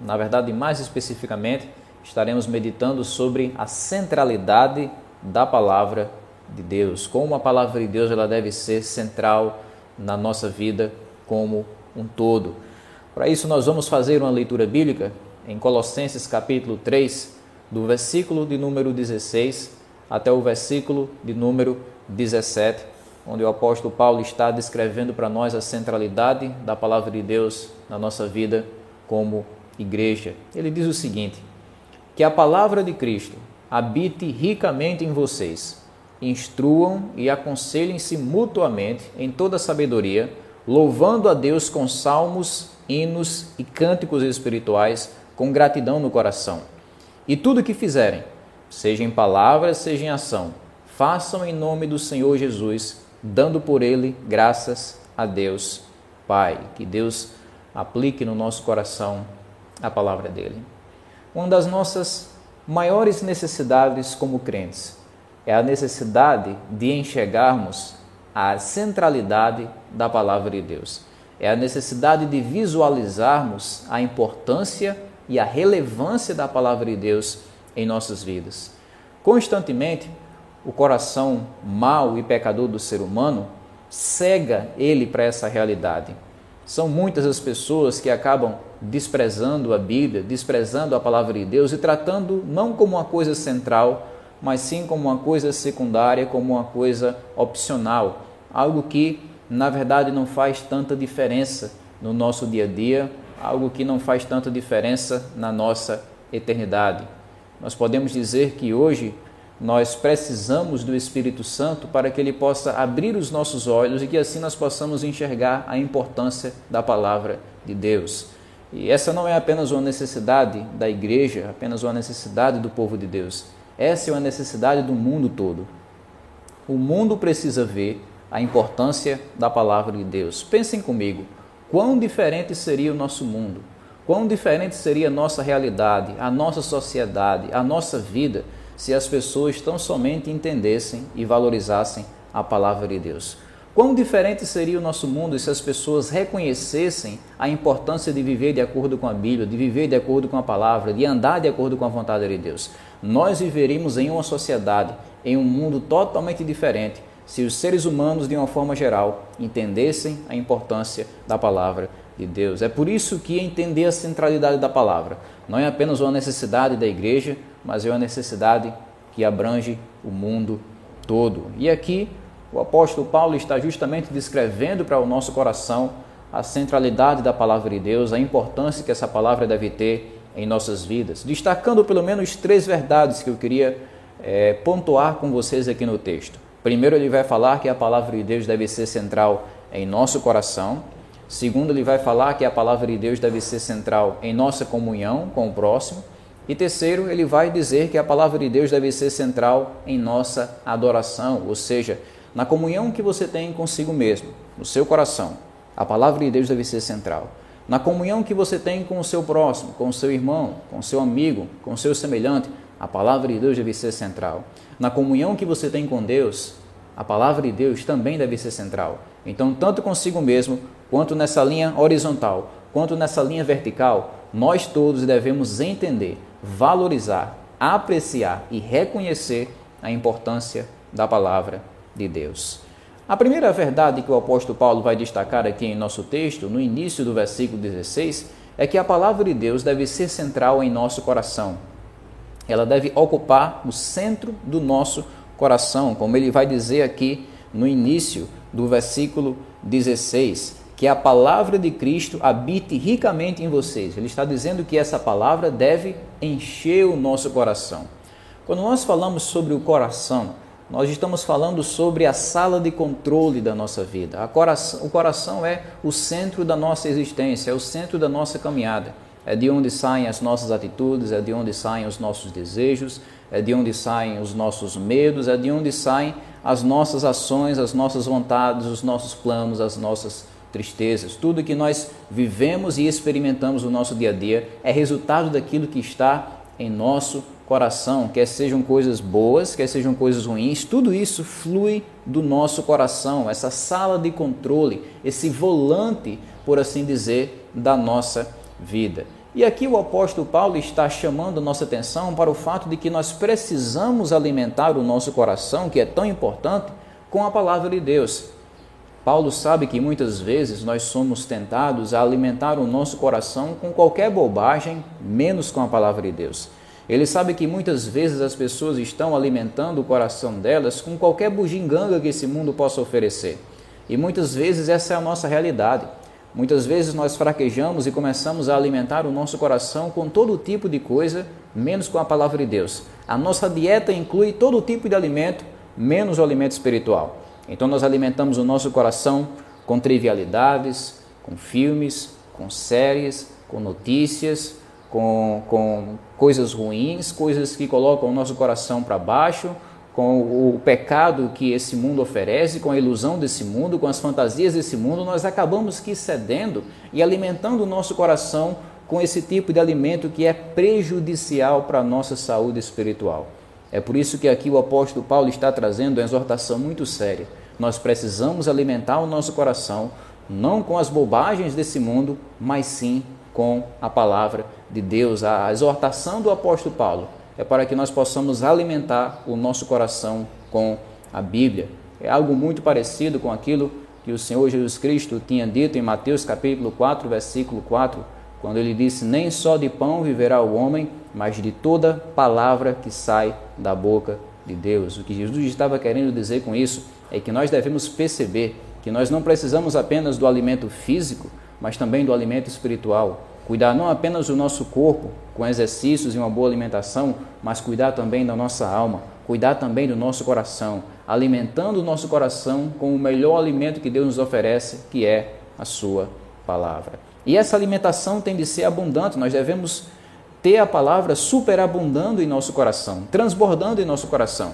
Na verdade, mais especificamente, estaremos meditando sobre a centralidade da palavra de Deus, como a palavra de Deus ela deve ser central na nossa vida como um todo. Para isso, nós vamos fazer uma leitura bíblica em Colossenses capítulo 3, do versículo de número 16 até o versículo de número 17, onde o apóstolo Paulo está descrevendo para nós a centralidade da palavra de Deus na nossa vida como igreja. Ele diz o seguinte: que a palavra de Cristo habite ricamente em vocês, instruam e aconselhem-se mutuamente em toda sabedoria, louvando a Deus com salmos, hinos e cânticos espirituais, com gratidão no coração. E tudo o que fizerem, seja em palavras, seja em ação, façam em nome do Senhor Jesus, dando por ele graças a Deus Pai. Que Deus aplique no nosso coração a palavra dele. Uma das nossas maiores necessidades como crentes é a necessidade de enxergarmos a centralidade da palavra de Deus. É a necessidade de visualizarmos a importância e a relevância da palavra de Deus em nossas vidas. Constantemente, o coração mau e pecador do ser humano cega ele para essa realidade. São muitas as pessoas que acabam desprezando a Bíblia, desprezando a palavra de Deus e tratando não como uma coisa central, mas sim como uma coisa secundária, como uma coisa opcional, algo que na verdade não faz tanta diferença no nosso dia a dia, algo que não faz tanta diferença na nossa eternidade. Nós podemos dizer que hoje nós precisamos do Espírito Santo para que ele possa abrir os nossos olhos e que assim nós possamos enxergar a importância da palavra de Deus. E essa não é apenas uma necessidade da igreja, apenas uma necessidade do povo de Deus. Essa é uma necessidade do mundo todo. O mundo precisa ver a importância da palavra de Deus. Pensem comigo, quão diferente seria o nosso mundo, quão diferente seria a nossa realidade, a nossa sociedade, a nossa vida se as pessoas tão somente entendessem e valorizassem a palavra de Deus. Quão diferente seria o nosso mundo se as pessoas reconhecessem a importância de viver de acordo com a Bíblia, de viver de acordo com a palavra, de andar de acordo com a vontade de Deus. Nós viveríamos em uma sociedade, em um mundo totalmente diferente, se os seres humanos, de uma forma geral, entendessem a importância da palavra de Deus. É por isso que entender a centralidade da palavra não é apenas uma necessidade da igreja, mas é uma necessidade que abrange o mundo todo. E aqui o apóstolo Paulo está justamente descrevendo para o nosso coração a centralidade da palavra de Deus, a importância que essa palavra deve ter em nossas vidas, destacando pelo menos três verdades que eu queria é, pontuar com vocês aqui no texto. Primeiro, ele vai falar que a palavra de Deus deve ser central em nosso coração. Segundo, ele vai falar que a palavra de Deus deve ser central em nossa comunhão com o próximo. E terceiro, ele vai dizer que a palavra de Deus deve ser central em nossa adoração, ou seja, na comunhão que você tem consigo mesmo, no seu coração. A palavra de Deus deve ser central. Na comunhão que você tem com o seu próximo, com o seu irmão, com o seu amigo, com o seu semelhante, a palavra de Deus deve ser central. Na comunhão que você tem com Deus, a palavra de Deus também deve ser central. Então, tanto consigo mesmo, quanto nessa linha horizontal, quanto nessa linha vertical, nós todos devemos entender valorizar, apreciar e reconhecer a importância da palavra de Deus. A primeira verdade que o apóstolo Paulo vai destacar aqui em nosso texto, no início do versículo 16, é que a palavra de Deus deve ser central em nosso coração. Ela deve ocupar o centro do nosso coração, como ele vai dizer aqui no início do versículo 16 que a palavra de Cristo habite ricamente em vocês. Ele está dizendo que essa palavra deve encher o nosso coração. Quando nós falamos sobre o coração, nós estamos falando sobre a sala de controle da nossa vida. o coração é o centro da nossa existência, é o centro da nossa caminhada. É de onde saem as nossas atitudes, é de onde saem os nossos desejos, é de onde saem os nossos medos, é de onde saem as nossas ações, as nossas vontades, os nossos planos, as nossas tristezas, tudo que nós vivemos e experimentamos no nosso dia a dia é resultado daquilo que está em nosso coração, quer sejam coisas boas, quer sejam coisas ruins, tudo isso flui do nosso coração, essa sala de controle, esse volante, por assim dizer, da nossa vida. E aqui o apóstolo Paulo está chamando nossa atenção para o fato de que nós precisamos alimentar o nosso coração, que é tão importante, com a palavra de Deus. Paulo sabe que muitas vezes nós somos tentados a alimentar o nosso coração com qualquer bobagem, menos com a palavra de Deus. Ele sabe que muitas vezes as pessoas estão alimentando o coração delas com qualquer bugiganga que esse mundo possa oferecer. E muitas vezes essa é a nossa realidade. Muitas vezes nós fraquejamos e começamos a alimentar o nosso coração com todo tipo de coisa, menos com a palavra de Deus. A nossa dieta inclui todo tipo de alimento, menos o alimento espiritual. Então nós alimentamos o nosso coração com trivialidades, com filmes, com séries, com notícias, com, com coisas ruins, coisas que colocam o nosso coração para baixo, com o pecado que esse mundo oferece, com a ilusão desse mundo, com as fantasias desse mundo, nós acabamos que cedendo e alimentando o nosso coração com esse tipo de alimento que é prejudicial para a nossa saúde espiritual. É por isso que aqui o apóstolo Paulo está trazendo uma exortação muito séria. Nós precisamos alimentar o nosso coração não com as bobagens desse mundo, mas sim com a palavra de Deus. A exortação do apóstolo Paulo é para que nós possamos alimentar o nosso coração com a Bíblia. É algo muito parecido com aquilo que o Senhor Jesus Cristo tinha dito em Mateus capítulo 4, versículo 4, quando ele disse: Nem só de pão viverá o homem, mas de toda palavra que sai da boca de Deus. O que Jesus estava querendo dizer com isso é que nós devemos perceber que nós não precisamos apenas do alimento físico, mas também do alimento espiritual. Cuidar não apenas do nosso corpo, com exercícios e uma boa alimentação, mas cuidar também da nossa alma, cuidar também do nosso coração, alimentando o nosso coração com o melhor alimento que Deus nos oferece, que é a Sua palavra. E essa alimentação tem de ser abundante, nós devemos ter a palavra superabundando em nosso coração, transbordando em nosso coração.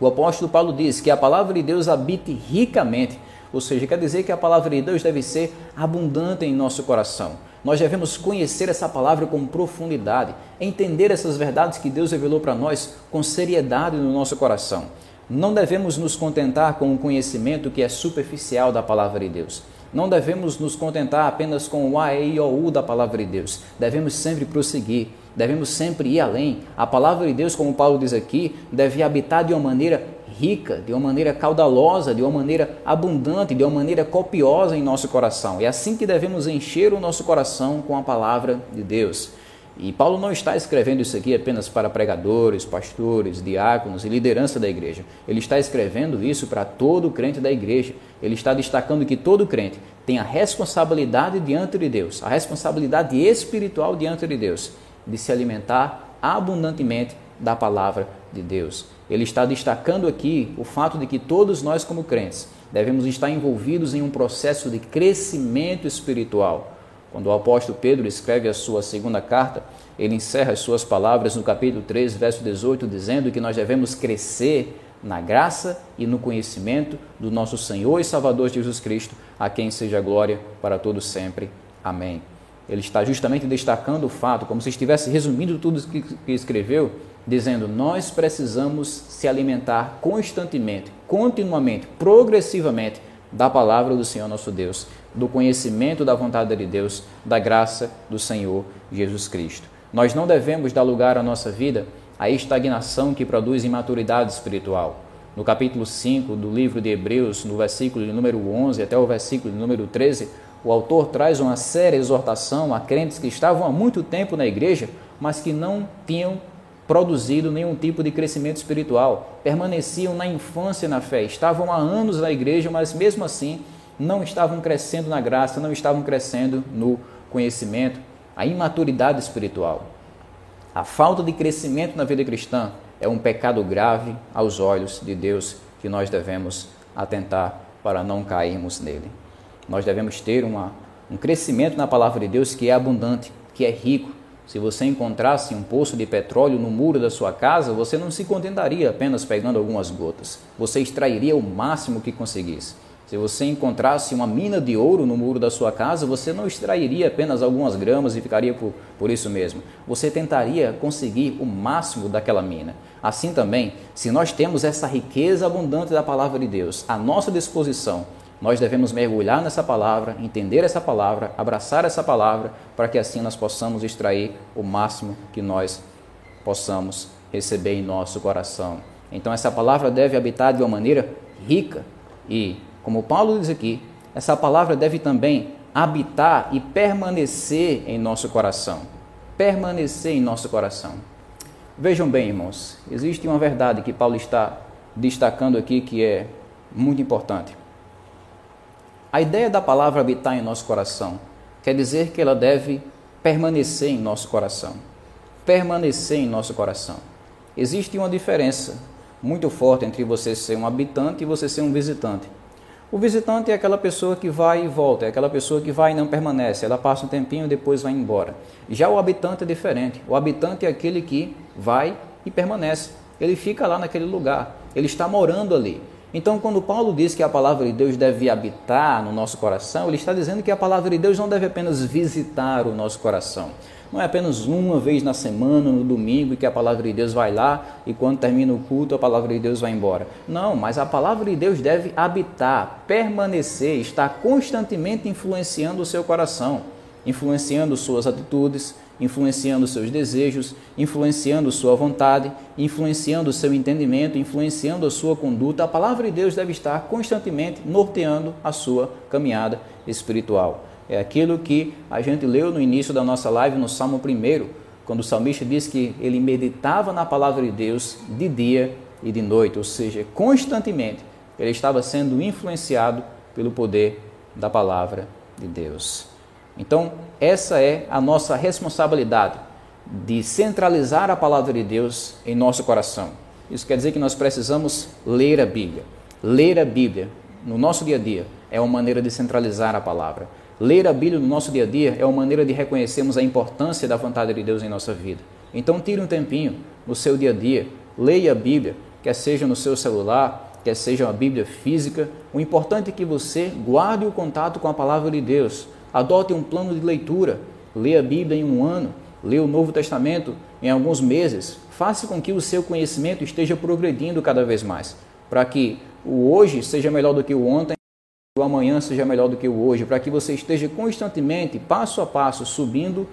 O apóstolo Paulo diz que a palavra de Deus habite ricamente, ou seja, quer dizer que a palavra de Deus deve ser abundante em nosso coração. Nós devemos conhecer essa palavra com profundidade, entender essas verdades que Deus revelou para nós com seriedade no nosso coração. Não devemos nos contentar com o conhecimento que é superficial da palavra de Deus. Não devemos nos contentar apenas com o A, E, I, O, U da palavra de Deus. Devemos sempre prosseguir, devemos sempre ir além. A palavra de Deus, como Paulo diz aqui, deve habitar de uma maneira rica, de uma maneira caudalosa, de uma maneira abundante, de uma maneira copiosa em nosso coração. É assim que devemos encher o nosso coração com a palavra de Deus. E Paulo não está escrevendo isso aqui apenas para pregadores, pastores, diáconos e liderança da igreja. Ele está escrevendo isso para todo crente da igreja. Ele está destacando que todo crente tem a responsabilidade diante de Deus, a responsabilidade espiritual diante de Deus, de se alimentar abundantemente da palavra de Deus. Ele está destacando aqui o fato de que todos nós, como crentes, devemos estar envolvidos em um processo de crescimento espiritual quando o apóstolo Pedro escreve a sua segunda carta, ele encerra as suas palavras no capítulo 3, verso 18, dizendo que nós devemos crescer na graça e no conhecimento do nosso Senhor e Salvador Jesus Cristo, a quem seja glória para todos sempre. Amém. Ele está justamente destacando o fato, como se estivesse resumindo tudo que, que escreveu, dizendo: Nós precisamos se alimentar constantemente, continuamente, progressivamente da palavra do Senhor nosso Deus do conhecimento da vontade de Deus, da graça do Senhor Jesus Cristo. Nós não devemos dar lugar à nossa vida à estagnação que produz imaturidade espiritual. No capítulo 5 do livro de Hebreus, no versículo de número 11 até o versículo de número 13, o autor traz uma séria exortação a crentes que estavam há muito tempo na igreja, mas que não tinham produzido nenhum tipo de crescimento espiritual, permaneciam na infância na fé, estavam há anos na igreja, mas mesmo assim não estavam crescendo na graça, não estavam crescendo no conhecimento, a imaturidade espiritual. A falta de crescimento na vida cristã é um pecado grave aos olhos de Deus que nós devemos atentar para não cairmos nele. Nós devemos ter uma, um crescimento na palavra de Deus que é abundante, que é rico. Se você encontrasse um poço de petróleo no muro da sua casa, você não se contentaria apenas pegando algumas gotas. Você extrairia o máximo que conseguisse. Se você encontrasse uma mina de ouro no muro da sua casa, você não extrairia apenas algumas gramas e ficaria por, por isso mesmo. Você tentaria conseguir o máximo daquela mina. Assim também, se nós temos essa riqueza abundante da palavra de Deus à nossa disposição, Nós devemos mergulhar nessa palavra, entender essa palavra, abraçar essa palavra, para que assim nós possamos extrair o máximo que nós possamos receber em nosso coração. Então, essa palavra deve habitar de uma maneira rica e, como Paulo diz aqui, essa palavra deve também habitar e permanecer em nosso coração. Permanecer em nosso coração. Vejam bem, irmãos, existe uma verdade que Paulo está destacando aqui que é muito importante. A ideia da palavra habitar em nosso coração quer dizer que ela deve permanecer em nosso coração. Permanecer em nosso coração. Existe uma diferença muito forte entre você ser um habitante e você ser um visitante. O visitante é aquela pessoa que vai e volta, é aquela pessoa que vai e não permanece, ela passa um tempinho e depois vai embora. Já o habitante é diferente. O habitante é aquele que vai e permanece. Ele fica lá naquele lugar, ele está morando ali. Então, quando Paulo diz que a palavra de Deus deve habitar no nosso coração, ele está dizendo que a palavra de Deus não deve apenas visitar o nosso coração. Não é apenas uma vez na semana, no domingo, que a palavra de Deus vai lá e quando termina o culto a palavra de Deus vai embora. Não, mas a palavra de Deus deve habitar, permanecer, estar constantemente influenciando o seu coração, influenciando suas atitudes, influenciando seus desejos, influenciando sua vontade, influenciando seu entendimento, influenciando a sua conduta. A palavra de Deus deve estar constantemente norteando a sua caminhada espiritual. É aquilo que a gente leu no início da nossa live no Salmo 1, quando o salmista diz que ele meditava na palavra de Deus de dia e de noite, ou seja, constantemente ele estava sendo influenciado pelo poder da palavra de Deus. Então, essa é a nossa responsabilidade de centralizar a palavra de Deus em nosso coração. Isso quer dizer que nós precisamos ler a Bíblia. Ler a Bíblia no nosso dia a dia é uma maneira de centralizar a palavra. Ler a Bíblia no nosso dia a dia é uma maneira de reconhecermos a importância da vontade de Deus em nossa vida. Então, tire um tempinho no seu dia a dia, leia a Bíblia, quer seja no seu celular, quer seja uma Bíblia física. O importante é que você guarde o contato com a palavra de Deus. Adote um plano de leitura. Leia a Bíblia em um ano, leia o Novo Testamento em alguns meses. Faça com que o seu conhecimento esteja progredindo cada vez mais, para que o hoje seja melhor do que o ontem o amanhã seja melhor do que o hoje, para que você esteja constantemente, passo a passo, subindo,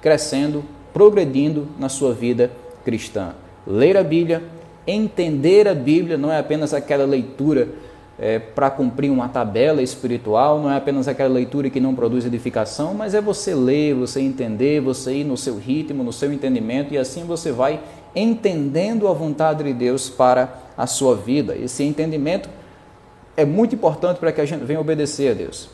crescendo, progredindo na sua vida cristã. Ler a Bíblia, entender a Bíblia, não é apenas aquela leitura é, para cumprir uma tabela espiritual, não é apenas aquela leitura que não produz edificação, mas é você ler, você entender, você ir no seu ritmo, no seu entendimento, e assim você vai entendendo a vontade de Deus para a sua vida. Esse entendimento é muito importante para que a gente venha obedecer a Deus.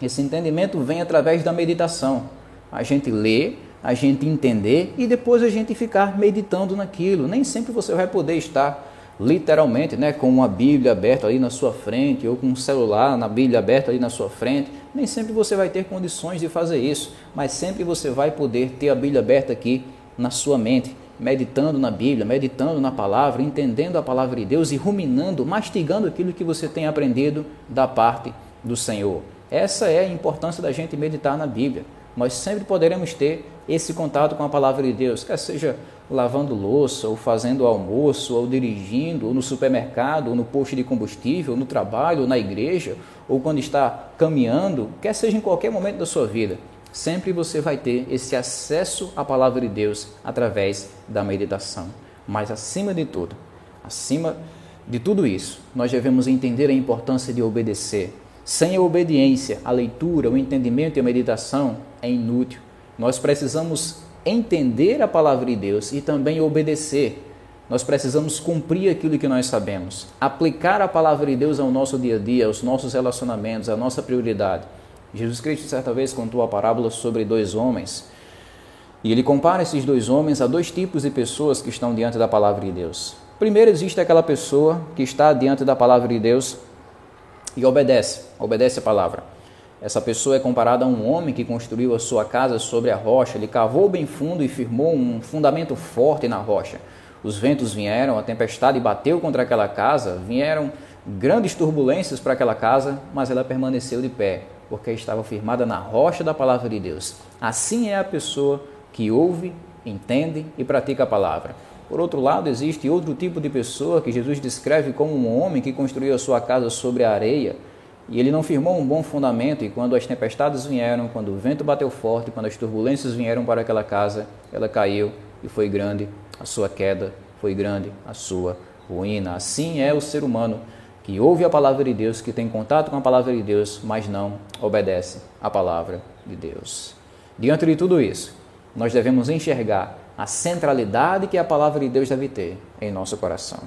Esse entendimento vem através da meditação. A gente lê, a gente entender e depois a gente ficar meditando naquilo. Nem sempre você vai poder estar literalmente, né, com uma Bíblia aberta ali na sua frente ou com um celular na Bíblia aberta ali na sua frente. Nem sempre você vai ter condições de fazer isso, mas sempre você vai poder ter a Bíblia aberta aqui na sua mente meditando na Bíblia, meditando na palavra, entendendo a palavra de Deus e ruminando, mastigando aquilo que você tem aprendido da parte do Senhor. Essa é a importância da gente meditar na Bíblia. Nós sempre poderemos ter esse contato com a palavra de Deus, quer seja lavando louça, ou fazendo almoço, ou dirigindo, ou no supermercado, ou no posto de combustível, ou no trabalho, ou na igreja, ou quando está caminhando, quer seja em qualquer momento da sua vida sempre você vai ter esse acesso à palavra de Deus através da meditação. Mas acima de tudo, acima de tudo isso, nós devemos entender a importância de obedecer. Sem a obediência, a leitura, o entendimento e a meditação é inútil. Nós precisamos entender a palavra de Deus e também obedecer. Nós precisamos cumprir aquilo que nós sabemos, aplicar a palavra de Deus ao nosso dia a dia, aos nossos relacionamentos, à nossa prioridade. Jesus Cristo certa vez contou a parábola sobre dois homens. E ele compara esses dois homens a dois tipos de pessoas que estão diante da palavra de Deus. Primeiro existe aquela pessoa que está diante da palavra de Deus e obedece, obedece a palavra. Essa pessoa é comparada a um homem que construiu a sua casa sobre a rocha, ele cavou bem fundo e firmou um fundamento forte na rocha. Os ventos vieram, a tempestade bateu contra aquela casa, vieram grandes turbulências para aquela casa, mas ela permaneceu de pé, porque estava firmada na rocha da palavra de Deus. Assim é a pessoa que ouve, entende e pratica a palavra. Por outro lado, existe outro tipo de pessoa que Jesus descreve como um homem que construiu a sua casa sobre a areia. e ele não firmou um bom fundamento, e quando as tempestades vieram, quando o vento bateu forte, quando as turbulências vieram para aquela casa, ela caiu e foi grande a sua queda, foi grande a sua ruína. Assim é o ser humano que ouve a palavra de Deus, que tem contato com a palavra de Deus, mas não obedece à palavra de Deus. Diante de tudo isso, nós devemos enxergar a centralidade que a palavra de Deus deve ter em nosso coração.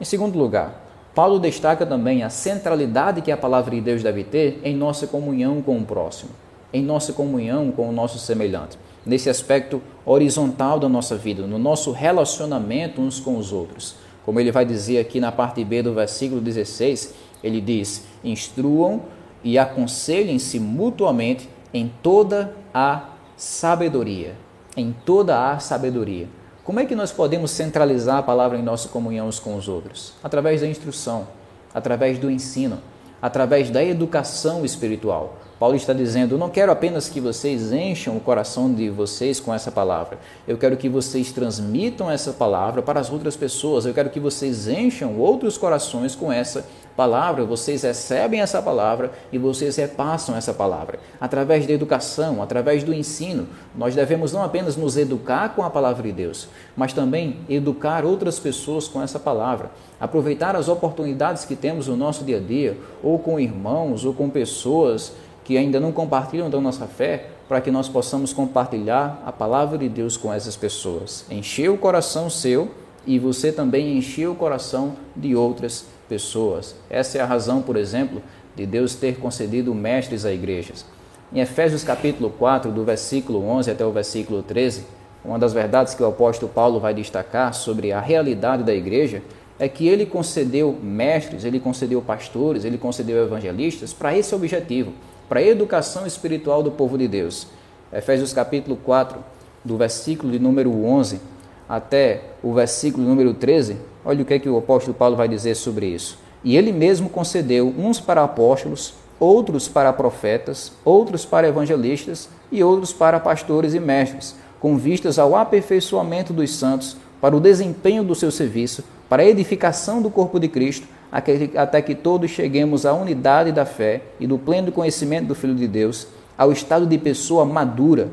Em segundo lugar, Paulo destaca também a centralidade que a palavra de Deus deve ter em nossa comunhão com o próximo, em nossa comunhão com o nosso semelhante, nesse aspecto horizontal da nossa vida, no nosso relacionamento uns com os outros. Como ele vai dizer aqui na parte B do versículo 16, ele diz: instruam e aconselhem-se mutuamente em toda a sabedoria. Em toda a sabedoria. Como é que nós podemos centralizar a palavra em nossa comunhão uns com os outros? Através da instrução, através do ensino, através da educação espiritual. Paulo está dizendo: não quero apenas que vocês encham o coração de vocês com essa palavra. Eu quero que vocês transmitam essa palavra para as outras pessoas. Eu quero que vocês encham outros corações com essa palavra. Vocês recebem essa palavra e vocês repassam essa palavra. Através da educação, através do ensino, nós devemos não apenas nos educar com a palavra de Deus, mas também educar outras pessoas com essa palavra. Aproveitar as oportunidades que temos no nosso dia a dia, ou com irmãos, ou com pessoas que ainda não compartilham da nossa fé, para que nós possamos compartilhar a palavra de Deus com essas pessoas. Encher o coração seu e você também encher o coração de outras pessoas. Essa é a razão, por exemplo, de Deus ter concedido mestres a igrejas. Em Efésios capítulo 4, do versículo 11 até o versículo 13, uma das verdades que o apóstolo Paulo vai destacar sobre a realidade da igreja é que ele concedeu mestres, ele concedeu pastores, ele concedeu evangelistas para esse objetivo para a educação espiritual do povo de Deus. Efésios capítulo 4, do versículo de número 11 até o versículo número 13, olha o que, é que o apóstolo Paulo vai dizer sobre isso. E ele mesmo concedeu uns para apóstolos, outros para profetas, outros para evangelistas e outros para pastores e mestres, com vistas ao aperfeiçoamento dos santos, para o desempenho do seu serviço, para a edificação do corpo de Cristo, até que todos cheguemos à unidade da fé e do pleno conhecimento do Filho de Deus, ao estado de pessoa madura,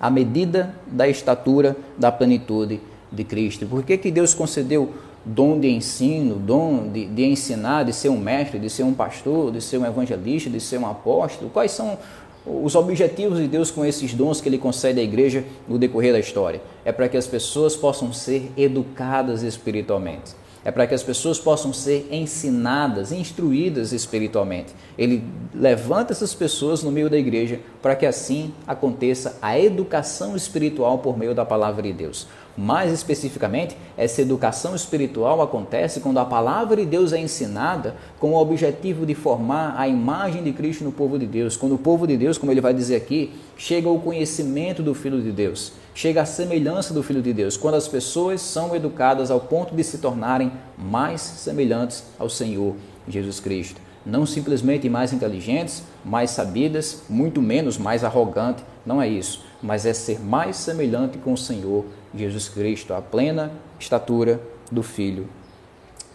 à medida da estatura da plenitude de Cristo. Por que, que Deus concedeu dom de ensino, dom de, de ensinar, de ser um mestre, de ser um pastor, de ser um evangelista, de ser um apóstolo? Quais são os objetivos de Deus com esses dons que Ele concede à igreja no decorrer da história? É para que as pessoas possam ser educadas espiritualmente é para que as pessoas possam ser ensinadas, instruídas espiritualmente. Ele levanta essas pessoas no meio da igreja para que assim aconteça a educação espiritual por meio da palavra de Deus. Mais especificamente, essa educação espiritual acontece quando a palavra de Deus é ensinada com o objetivo de formar a imagem de Cristo no povo de Deus. Quando o povo de Deus, como ele vai dizer aqui, chega ao conhecimento do Filho de Deus chega à semelhança do Filho de Deus, quando as pessoas são educadas ao ponto de se tornarem mais semelhantes ao Senhor Jesus Cristo. Não simplesmente mais inteligentes, mais sabidas, muito menos mais arrogante, não é isso, mas é ser mais semelhante com o Senhor Jesus Cristo, a plena estatura do Filho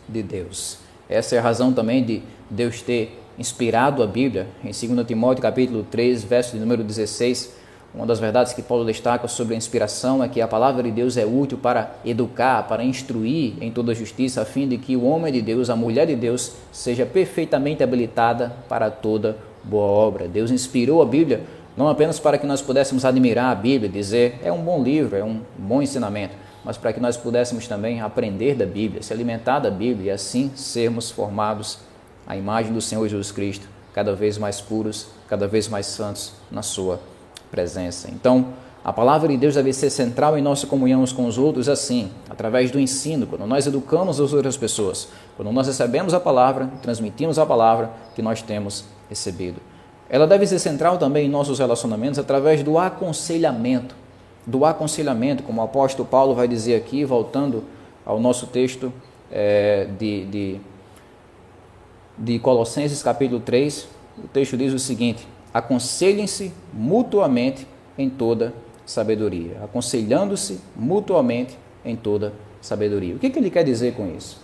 de Deus. Essa é a razão também de Deus ter inspirado a Bíblia em 2 Timóteo capítulo 3, verso de número 16, uma das verdades que Paulo destaca sobre a inspiração é que a palavra de Deus é útil para educar, para instruir em toda a justiça, a fim de que o homem de Deus, a mulher de Deus, seja perfeitamente habilitada para toda boa obra. Deus inspirou a Bíblia não apenas para que nós pudéssemos admirar a Bíblia, dizer é um bom livro, é um bom ensinamento, mas para que nós pudéssemos também aprender da Bíblia, se alimentar da Bíblia e assim sermos formados à imagem do Senhor Jesus Cristo, cada vez mais puros, cada vez mais santos na sua presença. Então, a palavra de Deus deve ser central em nossa comunhão uns com os outros, assim, através do ensino, quando nós educamos as outras pessoas, quando nós recebemos a palavra, transmitimos a palavra que nós temos recebido. Ela deve ser central também em nossos relacionamentos através do aconselhamento. Do aconselhamento, como o apóstolo Paulo vai dizer aqui, voltando ao nosso texto é, de, de, de Colossenses capítulo 3, o texto diz o seguinte: aconselhem-se mutuamente em toda sabedoria. Aconselhando-se mutuamente em toda sabedoria. O que, que ele quer dizer com isso?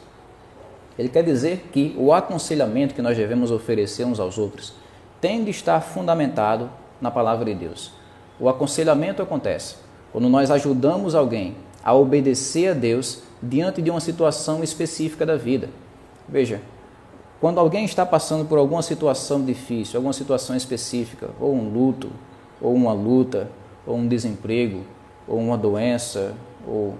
Ele quer dizer que o aconselhamento que nós devemos oferecer uns aos outros tem de estar fundamentado na palavra de Deus. O aconselhamento acontece quando nós ajudamos alguém a obedecer a Deus diante de uma situação específica da vida. Veja, quando alguém está passando por alguma situação difícil, alguma situação específica, ou um luto, ou uma luta, ou um desemprego, ou uma doença, ou,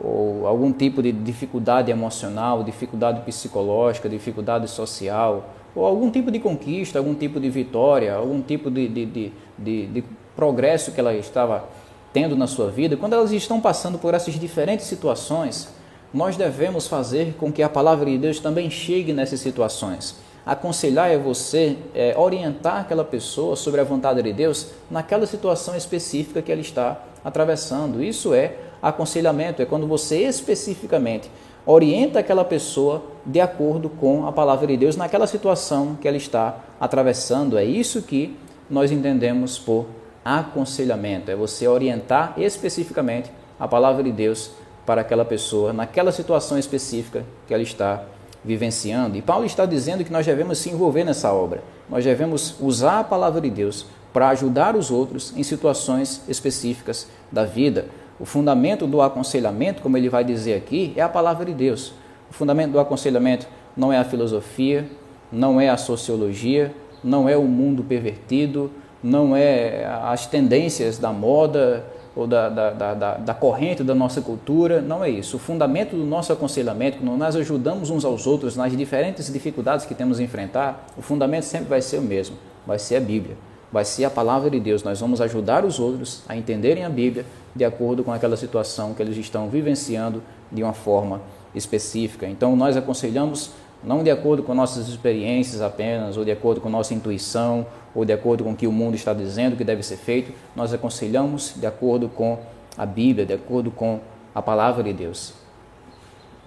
ou algum tipo de dificuldade emocional, dificuldade psicológica, dificuldade social, ou algum tipo de conquista, algum tipo de vitória, algum tipo de, de, de, de, de progresso que ela estava tendo na sua vida, quando elas estão passando por essas diferentes situações, nós devemos fazer com que a palavra de Deus também chegue nessas situações. Aconselhar é você é, orientar aquela pessoa sobre a vontade de Deus naquela situação específica que ela está atravessando. Isso é aconselhamento, é quando você especificamente orienta aquela pessoa de acordo com a palavra de Deus naquela situação que ela está atravessando. É isso que nós entendemos por aconselhamento, é você orientar especificamente a palavra de Deus para aquela pessoa naquela situação específica que ela está vivenciando. E Paulo está dizendo que nós devemos se envolver nessa obra. Nós devemos usar a palavra de Deus para ajudar os outros em situações específicas da vida. O fundamento do aconselhamento, como ele vai dizer aqui, é a palavra de Deus. O fundamento do aconselhamento não é a filosofia, não é a sociologia, não é o mundo pervertido, não é as tendências da moda ou da, da, da, da, corrente da nossa cultura, não é isso. O fundamento do nosso aconselhamento, quando nós ajudamos uns aos outros nas diferentes dificuldades que temos a enfrentar, o fundamento sempre vai ser o mesmo, vai ser a Bíblia, vai ser a palavra de Deus. Nós vamos ajudar os outros a entenderem a Bíblia de acordo com aquela situação que eles estão vivenciando de uma forma específica. Então, nós aconselhamos não de acordo com nossas experiências apenas, ou de acordo com nossa intuição, ou de acordo com o que o mundo está dizendo que deve ser feito, nós aconselhamos de acordo com a Bíblia, de acordo com a palavra de Deus.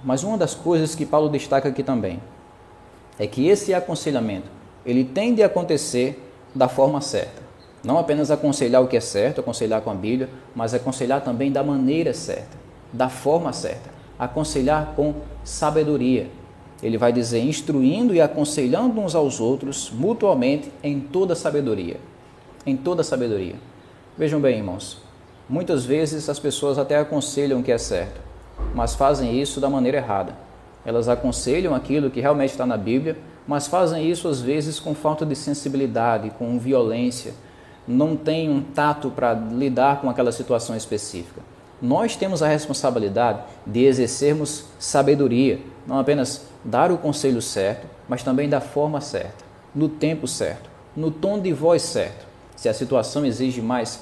Mas uma das coisas que Paulo destaca aqui também é que esse aconselhamento, ele tem de acontecer da forma certa. Não apenas aconselhar o que é certo, aconselhar com a Bíblia, mas aconselhar também da maneira certa, da forma certa. Aconselhar com sabedoria, ele vai dizer instruindo e aconselhando uns aos outros mutuamente em toda sabedoria. Em toda sabedoria. Vejam bem, irmãos, muitas vezes as pessoas até aconselham o que é certo, mas fazem isso da maneira errada. Elas aconselham aquilo que realmente está na Bíblia, mas fazem isso às vezes com falta de sensibilidade, com violência, não têm um tato para lidar com aquela situação específica. Nós temos a responsabilidade de exercermos sabedoria, não apenas dar o conselho certo, mas também da forma certa, no tempo certo, no tom de voz certo. Se a situação exige mais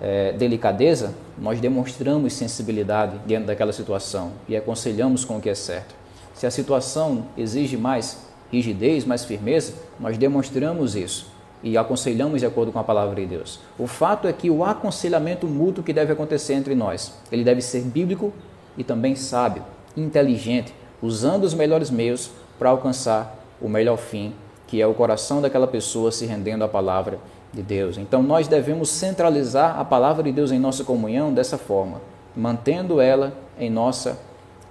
é, delicadeza, nós demonstramos sensibilidade diante daquela situação e aconselhamos com o que é certo. Se a situação exige mais rigidez, mais firmeza, nós demonstramos isso e aconselhamos de acordo com a palavra de Deus. O fato é que o aconselhamento mútuo que deve acontecer entre nós, ele deve ser bíblico e também sábio, inteligente, usando os melhores meios para alcançar o melhor fim, que é o coração daquela pessoa se rendendo à palavra de Deus. Então nós devemos centralizar a palavra de Deus em nossa comunhão dessa forma, mantendo ela em nossa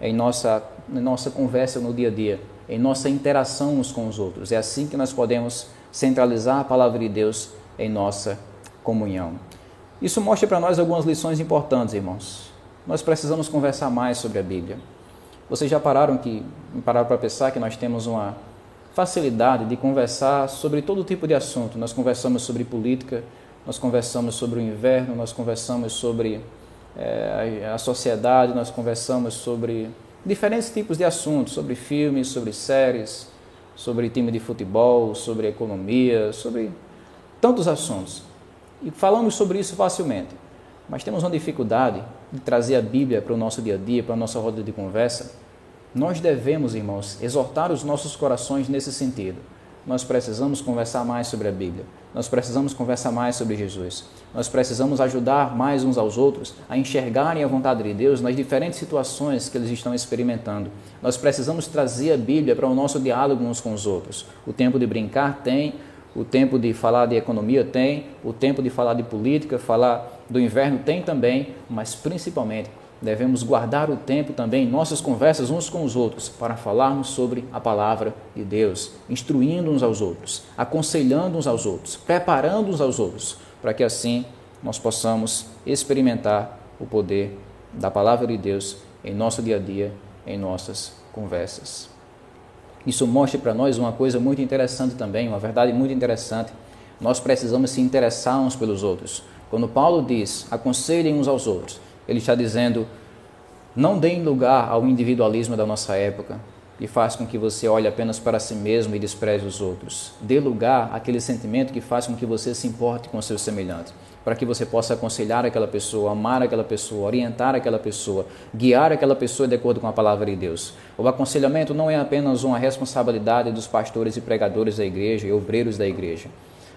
em nossa em nossa conversa no dia a dia, em nossa interação uns com os outros. É assim que nós podemos centralizar a palavra de Deus em nossa comunhão. Isso mostra para nós algumas lições importantes, irmãos. Nós precisamos conversar mais sobre a Bíblia. Vocês já pararam que pararam para pensar que nós temos uma facilidade de conversar sobre todo tipo de assunto. Nós conversamos sobre política, nós conversamos sobre o inverno, nós conversamos sobre é, a sociedade, nós conversamos sobre diferentes tipos de assuntos, sobre filmes, sobre séries, sobre time de futebol, sobre economia, sobre tantos assuntos. E falamos sobre isso facilmente. Mas temos uma dificuldade de trazer a Bíblia para o nosso dia a dia, para a nossa roda de conversa, nós devemos, irmãos, exortar os nossos corações nesse sentido. Nós precisamos conversar mais sobre a Bíblia. Nós precisamos conversar mais sobre Jesus. Nós precisamos ajudar mais uns aos outros a enxergarem a vontade de Deus nas diferentes situações que eles estão experimentando. Nós precisamos trazer a Bíblia para o nosso diálogo uns com os outros. O tempo de brincar tem, o tempo de falar de economia tem, o tempo de falar de política, falar do inverno tem também, mas principalmente devemos guardar o tempo também em nossas conversas uns com os outros para falarmos sobre a palavra de Deus, instruindo uns aos outros, aconselhando uns aos outros, preparando uns aos outros, para que assim nós possamos experimentar o poder da palavra de Deus em nosso dia a dia, em nossas conversas. Isso mostra para nós uma coisa muito interessante também, uma verdade muito interessante. Nós precisamos se interessar uns pelos outros. Quando Paulo diz, aconselhem uns aos outros, ele está dizendo, não deem lugar ao individualismo da nossa época, que faz com que você olhe apenas para si mesmo e despreze os outros. Dê lugar àquele sentimento que faz com que você se importe com o seu semelhante, para que você possa aconselhar aquela pessoa, amar aquela pessoa, orientar aquela pessoa, guiar aquela pessoa de acordo com a palavra de Deus. O aconselhamento não é apenas uma responsabilidade dos pastores e pregadores da igreja e obreiros da igreja.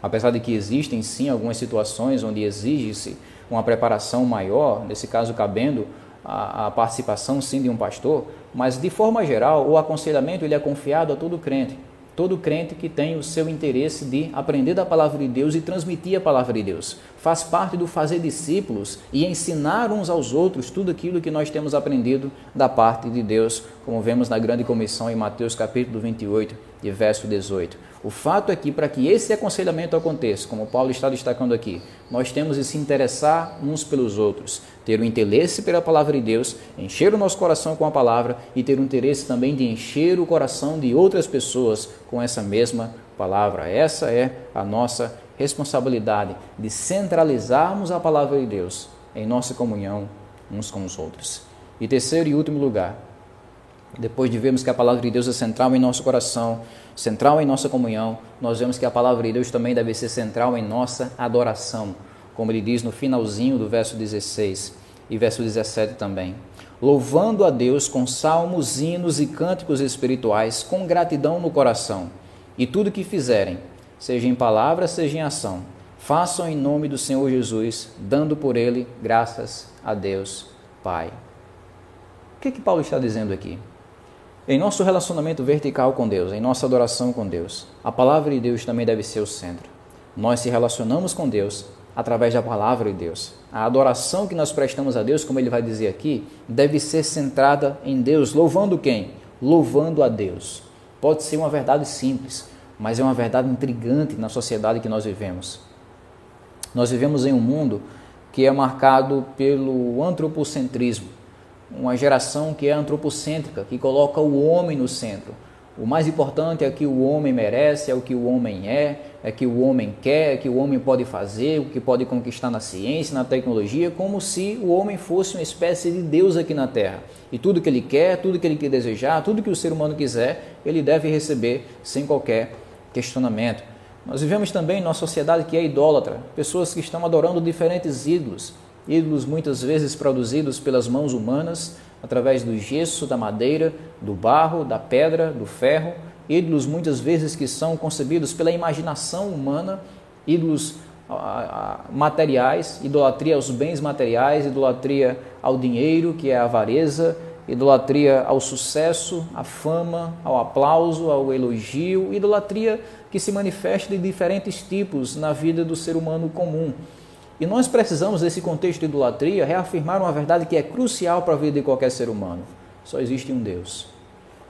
Apesar de que existem sim algumas situações onde exige-se uma preparação maior, nesse caso cabendo a, a, participação sim de um pastor, mas de forma geral o aconselhamento ele é confiado a todo crente, todo crente que tem o seu interesse de aprender da palavra de Deus e transmitir a palavra de Deus. Faz parte do fazer discípulos e ensinar uns aos outros tudo aquilo que nós temos aprendido da parte de Deus, como vemos na grande comissão em Mateus capítulo 28, de verso 18. O fato é que, para que esse aconselhamento aconteça, como Paulo está destacando aqui, nós temos de se interessar uns pelos outros, ter o interesse pela palavra de Deus, encher o nosso coração com a palavra e ter o interesse também de encher o coração de outras pessoas com essa mesma palavra. Essa é a nossa responsabilidade de centralizarmos a palavra de Deus em nossa comunhão uns com os outros. E terceiro e último lugar, depois de vermos que a palavra de Deus é central em nosso coração, central em nossa comunhão, nós vemos que a palavra de Deus também deve ser central em nossa adoração, como ele diz no finalzinho do verso 16 e verso 17 também. Louvando a Deus com salmos, hinos e cânticos espirituais, com gratidão no coração, e tudo que fizerem, seja em palavra, seja em ação, façam em nome do Senhor Jesus, dando por ele graças a Deus Pai. O que, que Paulo está dizendo aqui? Em nosso relacionamento vertical com Deus, em nossa adoração com Deus, a palavra de Deus também deve ser o centro. Nós se relacionamos com Deus através da palavra de Deus. A adoração que nós prestamos a Deus, como ele vai dizer aqui, deve ser centrada em Deus, louvando quem? Louvando a Deus. Pode ser uma verdade simples, mas é uma verdade intrigante na sociedade que nós vivemos. Nós vivemos em um mundo que é marcado pelo antropocentrismo uma geração que é antropocêntrica, que coloca o homem no centro. O mais importante é o que o homem merece, é o que o homem é, é o que o homem quer, é o que o homem pode fazer, o que pode conquistar na ciência, na tecnologia, como se o homem fosse uma espécie de Deus aqui na Terra. E tudo que ele quer, tudo que ele quer desejar, tudo que o ser humano quiser, ele deve receber sem qualquer questionamento. Nós vivemos também numa sociedade que é idólatra, pessoas que estão adorando diferentes ídolos ídolos muitas vezes produzidos pelas mãos humanas, através do gesso, da madeira, do barro, da pedra, do ferro, ídolos muitas vezes que são concebidos pela imaginação humana, ídolos materiais, idolatria aos bens materiais, idolatria ao dinheiro, que é a avareza, idolatria ao sucesso, à fama, ao aplauso, ao elogio, idolatria que se manifesta de diferentes tipos na vida do ser humano comum. E nós precisamos, nesse contexto de idolatria, reafirmar uma verdade que é crucial para a vida de qualquer ser humano. Só existe um Deus.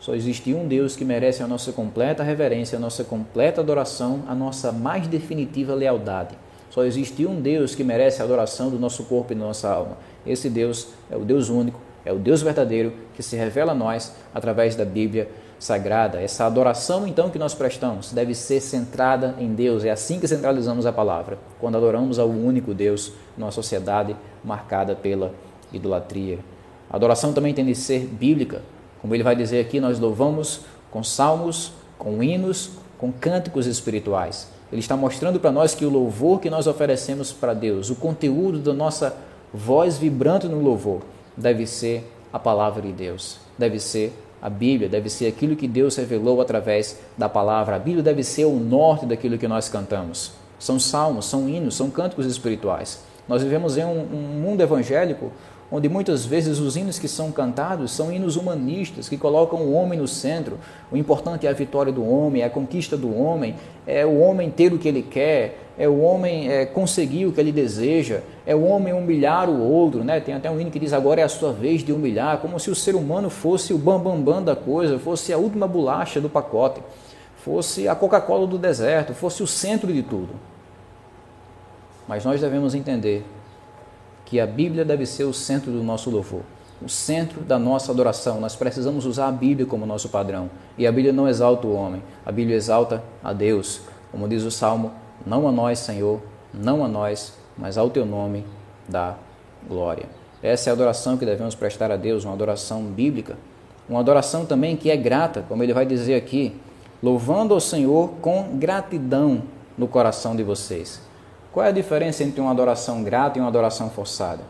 Só existe um Deus que merece a nossa completa reverência, a nossa completa adoração, a nossa mais definitiva lealdade. Só existe um Deus que merece a adoração do nosso corpo e da nossa alma. Esse Deus é o Deus único, é o Deus verdadeiro que se revela a nós através da Bíblia sagrada. Essa adoração, então, que nós prestamos deve ser centrada em Deus. É assim que centralizamos a palavra, quando adoramos ao único Deus numa sociedade marcada pela idolatria. A adoração também tem de ser bíblica. Como ele vai dizer aqui, nós louvamos com salmos, com hinos, com cânticos espirituais. Ele está mostrando para nós que o louvor que nós oferecemos para Deus, o conteúdo da nossa voz vibrante no louvor, deve ser a palavra de Deus, deve ser a Bíblia deve ser aquilo que Deus revelou através da palavra. A Bíblia deve ser o norte daquilo que nós cantamos. São salmos, são hinos, são cânticos espirituais. Nós vivemos em um, um mundo evangélico onde muitas vezes os hinos que são cantados são hinos humanistas, que colocam o homem no centro. O importante é a vitória do homem, é a conquista do homem, é o homem ter o que ele quer, é o homem é, conseguir o que ele deseja, é o homem humilhar o outro. Né? Tem até um hino que diz agora é a sua vez de humilhar, como se o ser humano fosse o bambambam bam, bam da coisa, fosse a última bolacha do pacote, fosse a Coca-Cola do deserto, fosse o centro de tudo. Mas nós devemos entender que a Bíblia deve ser o centro do nosso louvor, o centro da nossa adoração. Nós precisamos usar a Bíblia como nosso padrão. E a Bíblia não exalta o homem, a Bíblia exalta a Deus. Como diz o Salmo, não a nós, Senhor, não a nós, mas ao teu nome dá glória. Essa é a adoração que devemos prestar a Deus, uma adoração bíblica, uma adoração também que é grata, como ele vai dizer aqui, louvando ao Senhor com gratidão no coração de vocês. Qual é a diferença entre uma adoração grata e uma adoração forçada?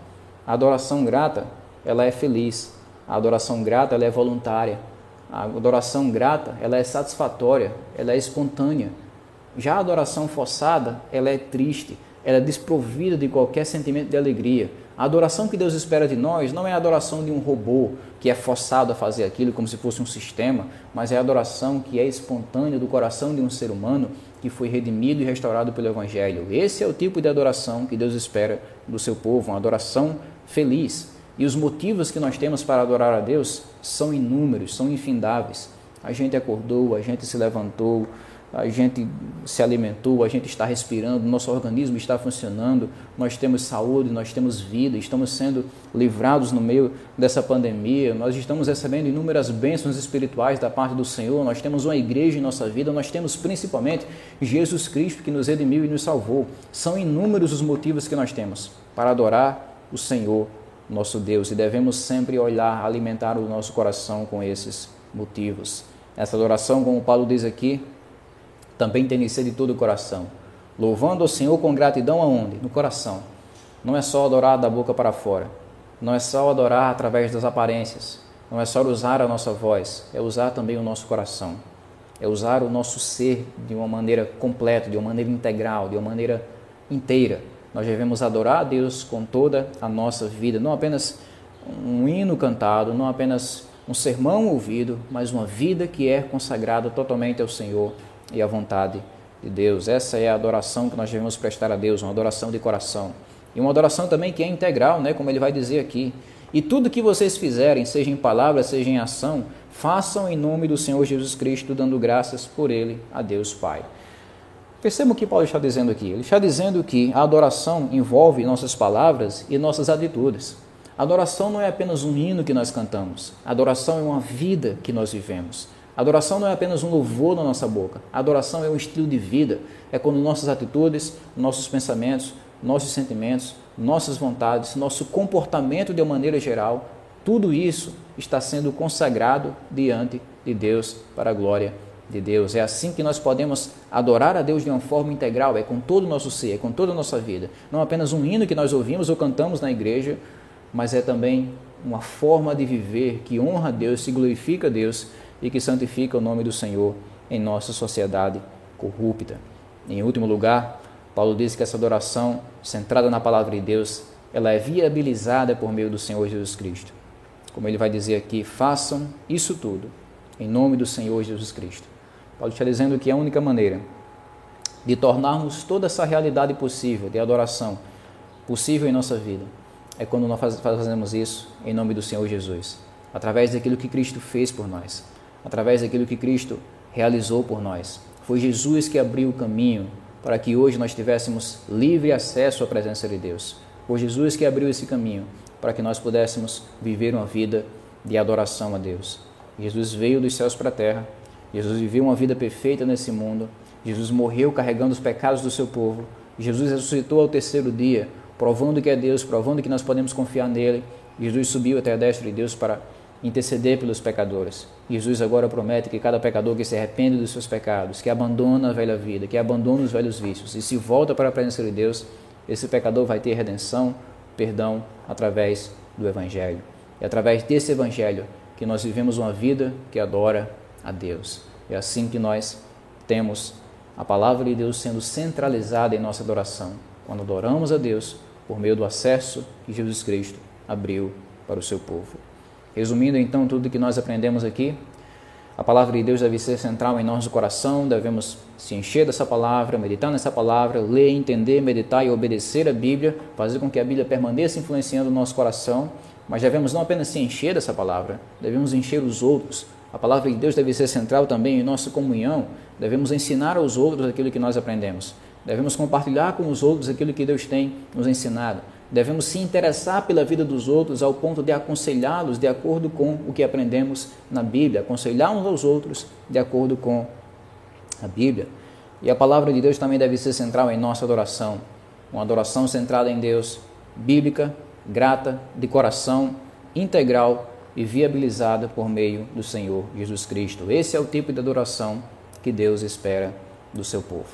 A adoração grata, ela é feliz. A adoração grata, ela é voluntária. A adoração grata, ela é satisfatória, ela é espontânea. Já a adoração forçada, ela é triste, ela é desprovida de qualquer sentimento de alegria. A adoração que Deus espera de nós não é a adoração de um robô que é forçado a fazer aquilo como se fosse um sistema, mas é a adoração que é espontânea do coração de um ser humano que foi redimido e restaurado pelo Evangelho. Esse é o tipo de adoração que Deus espera do seu povo, uma adoração feliz. E os motivos que nós temos para adorar a Deus são inúmeros, são infindáveis. A gente acordou, a gente se levantou, a gente se alimentou, a gente está respirando, nosso organismo está funcionando, nós temos saúde, nós temos vida, estamos sendo livrados no meio dessa pandemia, nós estamos recebendo inúmeras bênçãos espirituais da parte do Senhor, nós temos uma igreja em nossa vida, nós temos principalmente Jesus Cristo que nos redimiu e nos salvou. São inúmeros os motivos que nós temos para adorar o Senhor, nosso Deus, e devemos sempre olhar, alimentar o nosso coração com esses motivos. Essa adoração, como Paulo diz aqui, também tem ser de todo o coração. Louvando o Senhor com gratidão aonde? No coração. Não é só adorar da boca para fora. Não é só adorar através das aparências. Não é só usar a nossa voz. É usar também o nosso coração. É usar o nosso ser de uma maneira completa, de uma maneira integral, de uma maneira inteira. Nós devemos adorar a Deus com toda a nossa vida, não apenas um hino cantado, não apenas um sermão ouvido, mas uma vida que é consagrada totalmente ao Senhor e a vontade de Deus. Essa é a adoração que nós devemos prestar a Deus, uma adoração de coração. E uma adoração também que é integral, né, como ele vai dizer aqui. E tudo que vocês fizerem, seja em palavra, seja em ação, façam em nome do Senhor Jesus Cristo, dando graças por ele a Deus Pai. Percebam o que Paulo está dizendo aqui. Ele está dizendo que a adoração envolve nossas palavras e nossas atitudes. A adoração não é apenas um hino que nós cantamos. A adoração é uma vida que nós vivemos. Adoração não é apenas um louvor na nossa boca. Adoração é um estilo de vida. É quando nossas atitudes, nossos pensamentos, nossos sentimentos, nossas vontades, nosso comportamento de uma maneira geral, tudo isso está sendo consagrado diante de Deus para a glória de Deus. É assim que nós podemos adorar a Deus de uma forma integral, é com todo o nosso ser, é com toda a nossa vida. Não apenas um hino que nós ouvimos ou cantamos na igreja, mas é também uma forma de viver que honra a Deus, se glorifica a Deus e que santifica o nome do Senhor em nossa sociedade corrupta. Em último lugar, Paulo diz que essa adoração centrada na palavra de Deus, ela é viabilizada por meio do Senhor Jesus Cristo. Como ele vai dizer aqui, façam isso tudo em nome do Senhor Jesus Cristo. Paulo está dizendo que a única maneira de tornarmos toda essa realidade possível de adoração possível em nossa vida é quando nós fazemos isso em nome do Senhor Jesus, através daquilo que Cristo fez por nós através daquilo que Cristo realizou por nós. Foi Jesus que abriu o caminho para que hoje nós tivéssemos livre acesso à presença de Deus. Foi Jesus que abriu esse caminho para que nós pudéssemos viver uma vida de adoração a Deus. Jesus veio dos céus para a terra, Jesus viveu uma vida perfeita nesse mundo, Jesus morreu carregando os pecados do seu povo, Jesus ressuscitou ao terceiro dia, provando que é Deus, provando que nós podemos confiar nele. Jesus subiu até a destra de Deus para interceder pelos pecadores. Jesus agora promete que cada pecador que se arrepende dos seus pecados, que abandona a velha vida, que abandona os velhos vícios e se volta para a presença de Deus, esse pecador vai ter redenção, perdão através do Evangelho. É através desse Evangelho que nós vivemos uma vida que adora a Deus. É assim que nós temos a palavra de Deus sendo centralizada em nossa adoração. Quando adoramos a Deus por meio do acesso que Jesus Cristo abriu para o seu povo. Resumindo então tudo que nós aprendemos aqui, a palavra de Deus deve ser central em nosso coração, devemos se encher dessa palavra, meditar nessa palavra, ler, entender, meditar e obedecer a Bíblia, fazer com que a Bíblia permaneça influenciando o nosso coração, mas devemos não apenas se encher dessa palavra, devemos encher os outros. A palavra de Deus deve ser central também em nossa comunhão, devemos ensinar aos outros aquilo que nós aprendemos, devemos compartilhar com os outros aquilo que Deus tem nos ensinado. Devemos se interessar pela vida dos outros ao ponto de aconselhá-los de acordo com o que aprendemos na Bíblia, aconselhar uns aos outros de acordo com a Bíblia. E a palavra de Deus também deve ser central em nossa adoração, uma adoração centrada em Deus, bíblica, grata, de coração, integral e viabilizada por meio do Senhor Jesus Cristo. Esse é o tipo de adoração que Deus espera do seu povo.